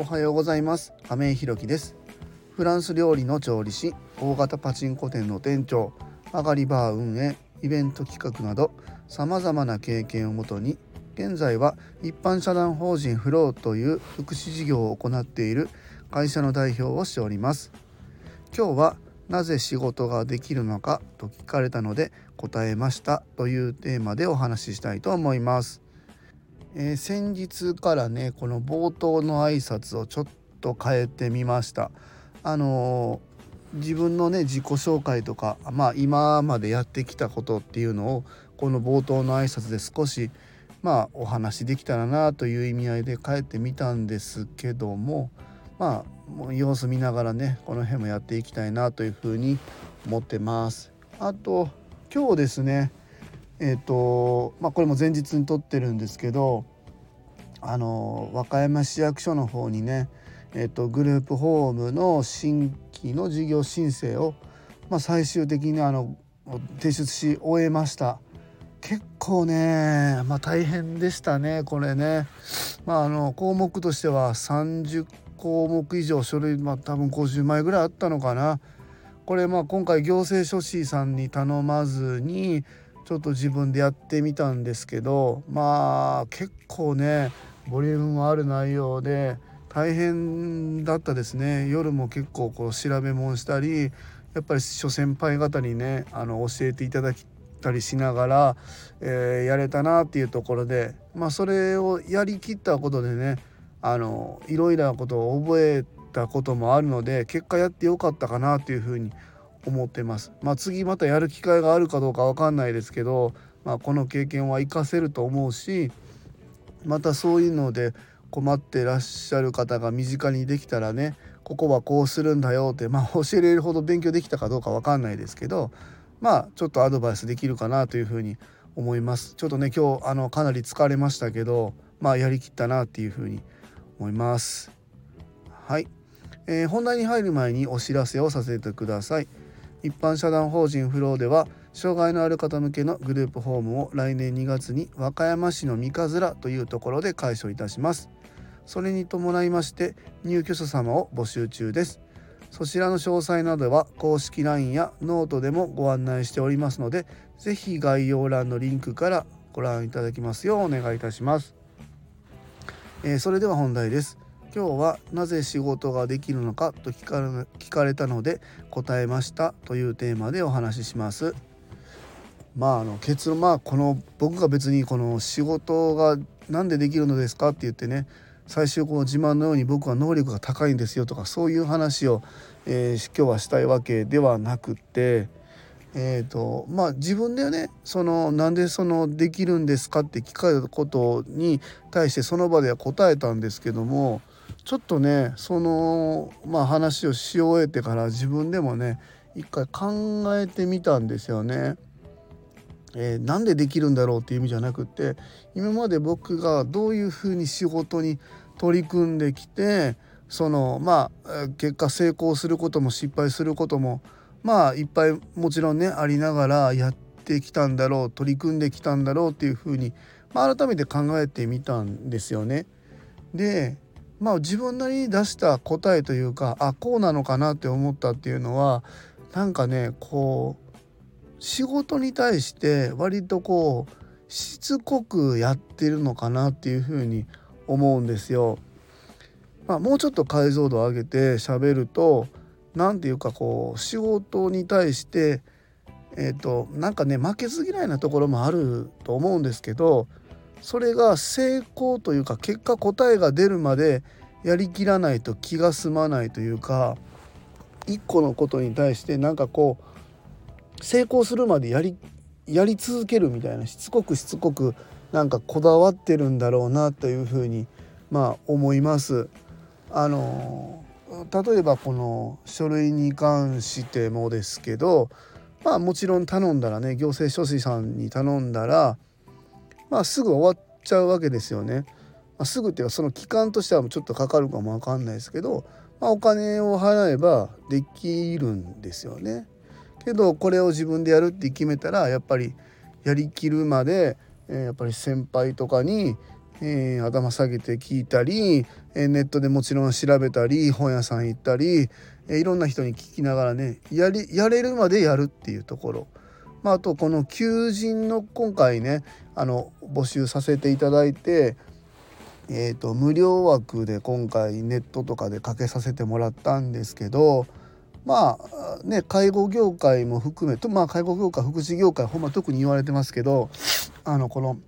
おはようございます。亀井ひろきです。フランス料理の調理師大型パチンコ店の店長曲がりバー運営イベント企画などさまざまな経験をもとに現在は一般社団法人フローという福祉事業を行っている会社の代表をしております。今日はなぜ仕事ができるのかと聞かれたので答えましたというテーマでお話ししたいと思います。えー、先日からねこの冒頭の挨拶をちょっと変えてみました。あのー、自分のね自己紹介とかまあ今までやってきたことっていうのをこの冒頭の挨拶で少しまあお話できたらなという意味合いで変えてみたんですけどもまあもう様子見ながらねこの辺もやっていきたいなというふうに思ってます。あと今日ですねえーとまあ、これも前日に撮ってるんですけどあの和歌山市役所の方にね、えーと、グループホームの新規の事業申請を、まあ、最終的にあの提出し終えました。結構ね、まあ、大変でしたねこれね、まあ、あの項目としては30項目以上書類、まあ、多分50枚ぐらいあったのかな。これまあ今回行政書士さんに頼まずにちょっと自分でやってみたんですけどまあ結構ねボリュームもある内容で大変だったですね。夜も結構こう調べ物したりやっぱり諸先輩方にねあの教えていただきたりしながら、えー、やれたなっていうところでまあそれをやりきったことでねあのいろいろなことを覚えたこともあるので結果やってよかったかなっていうふうに思思ってます。まあ、次またやる機会があるかどうか分かんないですけど、まあ、この経験は活かせると思うしまたそういうので困ってらっしゃる方が身近にできたらねここはこうするんだよってまあ 教えれるほど勉強できたかどうか分かんないですけどまあちょっとアドバイスできるかなというふうに思います。ちょっとね今日あのかなり疲れましたけどまあやりきったなっていうふうに思います。はい、えー、本題に入る前にお知らせをさせてください。一般社団法人フローでは障害のある方向けのグループホームを来年2月に和歌山市の三日面というところで開所いたします。それに伴いまして入居者様を募集中です。そちらの詳細などは公式 LINE やノートでもご案内しておりますので是非概要欄のリンクからご覧いただきますようお願いいたします、えー、それでは本題です。今日はなぜ仕事ができるのかと聞か聞かれたので答えましたというテーマでお話しします。まああの結論まあこの僕が別にこの仕事が何でできるのですかって言ってね最終この自慢のように僕は能力が高いんですよとかそういう話を、えー、今日はしたいわけではなくってえーとまあ、自分でねそのなんでそのできるんですかって聞かれたことに対してその場では答えたんですけどもちょっとねその、まあ、話をし終えてから自分でもね一回考えてみたんですよね。えー、なんでできるんだろうっていう意味じゃなくて今まで僕がどういうふうに仕事に取り組んできてそのまあ結果成功することも失敗することもまあいっぱいもちろんねありながらやってきたんだろう取り組んできたんだろうっていうふうに、まあ、改めて考えてみたんですよね。でまあ自分なりに出した答えというかあこうなのかなって思ったっていうのはなんかねこう仕事に対して割とこうしつこくやってるのかなっていうふうに思うんですよ。まあ、もうちょっと解像度を上げて喋ると何て言うかこう仕事に対してえっ、ー、となんかね負けず嫌いなところもあると思うんですけどそれが成功というか結果答えが出るまでやりきらないと気が済まないというか一個のことに対してなんかこう成功するまでやりやり続けるみたいなしつこくしつこくなんかこだわってるんだろうなというふうにまあ思います。あの例えばこの書類に関してもですけどまあもちろん頼んだらね行政書士さんに頼んだらまあ、すぐ終わっちゃうわけですよね。まあ、すぐっていうかその期間としてはちょっとかかるかもわかんないですけど、まあ、お金を払えばできるんですよね。けどこれを自分でやるって決めたらやっぱりやりきるまで、えー、やっぱり先輩とかにえー、頭下げて聞いたり、えー、ネットでもちろん調べたり本屋さん行ったり、え、いろんな人に聞きながらねやりやれるまでやるっていうところ、まあ、あとこの求人の今回ねあの募集させていただいて、えーと、無料枠で今回ネットとかでかけさせてもらったんですけどまあね介護業界も含めとまあ介護業界福祉業界ほんま特に言われてますけどあのこの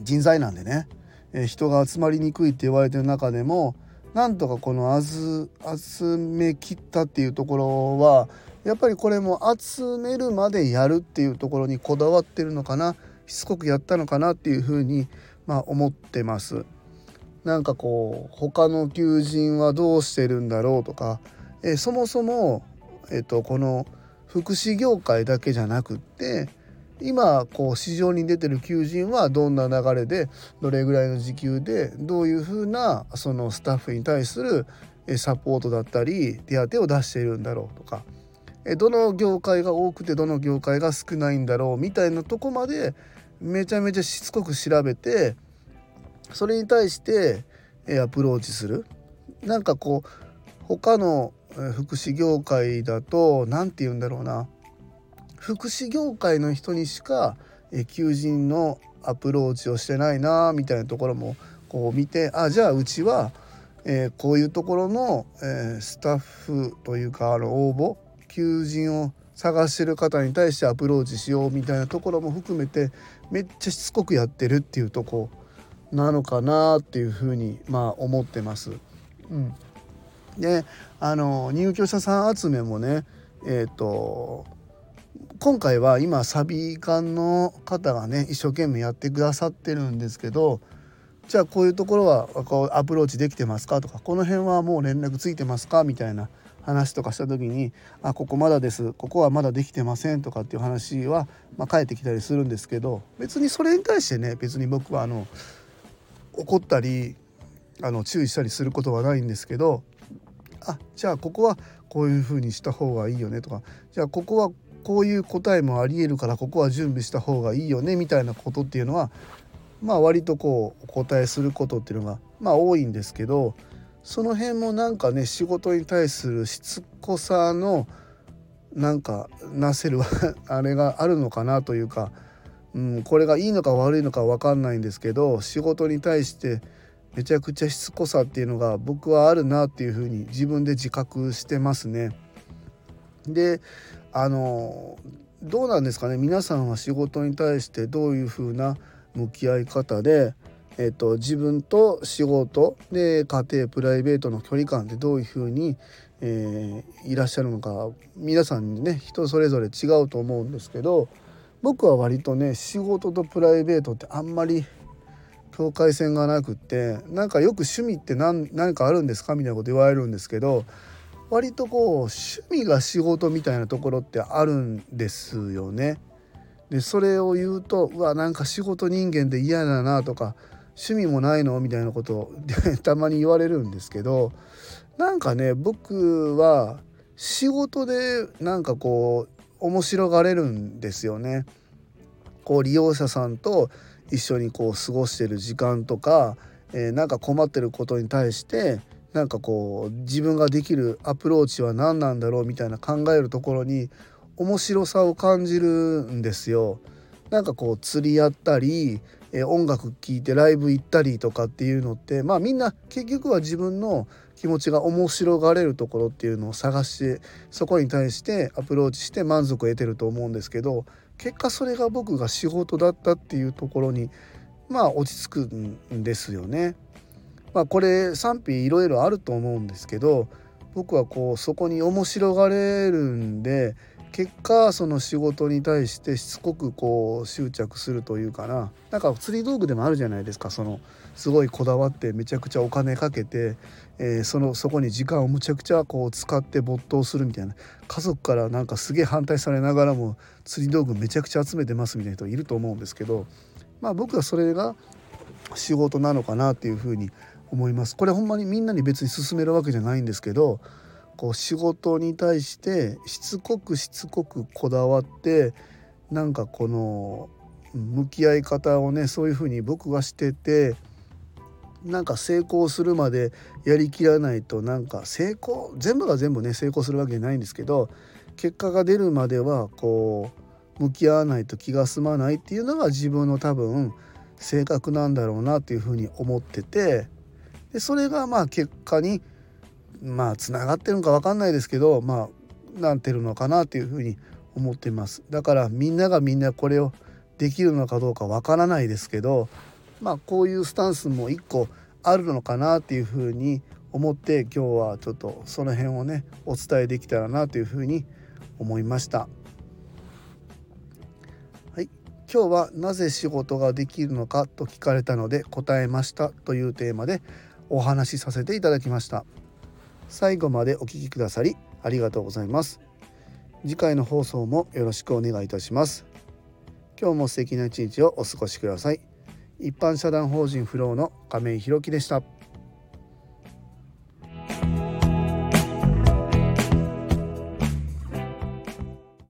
人材なんでねえ人が集まりにくいって言われてる中でもなんとかこの集めきったっていうところはやっぱりこれも集めるまでやるっていうところにこだわってるのかなしつこくやったのかなっていうふうに、まあ、思ってます。なんかこう他の求人はどうしてるんだろうとか、えそもそも、えっと、この福祉業界だけじゃなくって今こう市場に出てる求人はどんな流れでどれぐらいの時給でどういうふうなそのスタッフに対するサポートだったり手当を出しているんだろうとか。どの業界が多くてどの業界が少ないんだろうみたいなとこまでめちゃめちゃしつこく調べてそれに対してアプローチする。なんかこう他の福祉業界だと何て言うんだろうな。福祉業界の人にしか求人のアプローチをしてないなみたいなところもこう見てあじゃあうちは、えー、こういうところの、えー、スタッフというかあの応募求人を探してる方に対してアプローチしようみたいなところも含めてめっちゃしつこくやってるっていうとこなのかなっていうふうにまあ思ってます。うん、であの入居者さん集めもねえっ、ー、と今回は今サビ館の方がね一生懸命やってくださってるんですけどじゃあこういうところはこうアプローチできてますかとかこの辺はもう連絡ついてますかみたいな話とかした時に「あここまだです。ここはまだできてません」とかっていう話は、まあ、返ってきたりするんですけど別にそれに対してね別に僕はあの怒ったりあの注意したりすることはないんですけどあじゃあここはこういうふうにした方がいいよねとかじゃあここはこういう答えもありえるからここは準備した方がいいよねみたいなことっていうのはまあ割とこうお答えすることっていうのがまあ多いんですけどその辺もなんかね仕事に対するしつこさのなんかなせる あれがあるのかなというか、うん、これがいいのか悪いのか分かんないんですけど仕事に対してめちゃくちゃしつこさっていうのが僕はあるなっていうふうに自分で自覚してますね。であのどうなんですかね？皆さんは仕事に対してどういうふうな向き合い方で、えっと、自分と仕事で家庭プライベートの距離感ってどういうふうに、えー、いらっしゃるのか皆さんね人それぞれ違うと思うんですけど僕は割とね仕事とプライベートってあんまり境界線がなくってなんかよく趣味って何何かあるんですか？みたいなこと言われるんですけど割とこう趣味が仕事みたいなところってあるんですよね。でそれを言うとうわなんか仕事人間で嫌だなとか趣味もないのみたいなことを たまに言われるんですけどなんかね僕は仕事でなんかこう面白がれるんですよね。こう利用者さんと一緒にこう過ごしてる時間とか、えー、なんか困ってることに対してなんかこう自分ができるアプローチは何なんだろうみたいな考えるところに面白さを感じるんですよ。なんかこう釣りやったり、え音楽聴いてライブ行ったりとかっていうのってまあみんな結局は自分の気持ちが面白がれるところっていうのを探してそこに対してアプローチして満足を得てると思うんですけど結果それが僕が仕事だったっていうところにまあ落ち着くんですよね。まあ、これ賛否いろいろあると思うんですけど僕はこうそこに面白がれるんで結果その仕事に対してしつこくこう執着するというかな。なんか釣り道具でもあるじゃないですか。そのすごいこだわってめちゃくちゃお金かけて、えー、そのそこに時間をむちゃくちゃこう使って没頭するみたいな。家族からなんかすげえ反対されながらも釣り道具めちゃくちゃ集めてますみたいな人いると思うんですけどまあ僕はそれが仕事なのかなっていうふうに思思います。これほんまにみんなに別に勧めるわけじゃないんですけどこう仕事に対してしつこくしつこくこだわってなんかこの向き合い方をねそういうふうに僕がしててなんか成功するまでやりきらないとなんか成功全部が全部ね成功するわけじゃないんですけど結果が出るまではこう向き合わないと気が済まないっていうのが自分の多分性格なんだろうなっていうふうに思っててでそれがまあ結果にまあつながってるのか分かんないですけどまあなってるのかなっていうふうに思ってますだからみんながみんなこれをできるのかどうか分からないですけどまあこういうスタンスも一個あるのかなっていうふうに思って今日はちょっとその辺をねお伝えできたらなというふうに思いました。はい、今日はなぜ仕事ができるのかと聞かれたので答えましたというテーマでお話しさせていただきました。最後までお聴きくださりありがとうございます。次回の放送もよろしくお願いいたします。今日も素敵な一日をお過ごしください。一般社団法人フローの亀井弘樹でした。